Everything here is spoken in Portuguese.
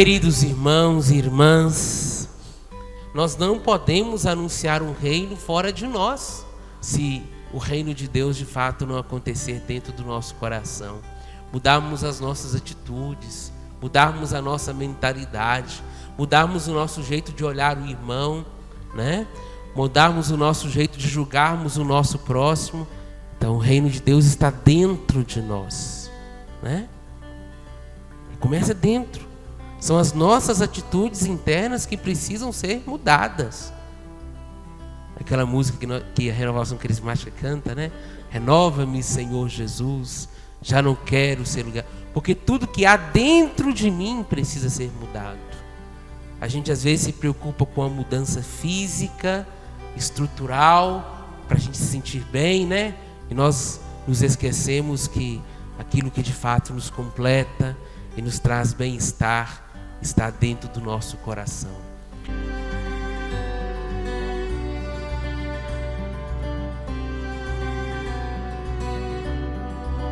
Queridos irmãos e irmãs, nós não podemos anunciar um reino fora de nós, se o reino de Deus de fato não acontecer dentro do nosso coração. Mudarmos as nossas atitudes, mudarmos a nossa mentalidade, mudarmos o nosso jeito de olhar o irmão, né? Mudarmos o nosso jeito de julgarmos o nosso próximo. Então, o reino de Deus está dentro de nós, né? Começa dentro. São as nossas atitudes internas que precisam ser mudadas. Aquela música que, nós, que a renovação carismática canta, né? Renova-me, Senhor Jesus. Já não quero ser lugar. Porque tudo que há dentro de mim precisa ser mudado. A gente às vezes se preocupa com a mudança física, estrutural, para a gente se sentir bem, né? E nós nos esquecemos que aquilo que de fato nos completa e nos traz bem-estar está dentro do nosso coração.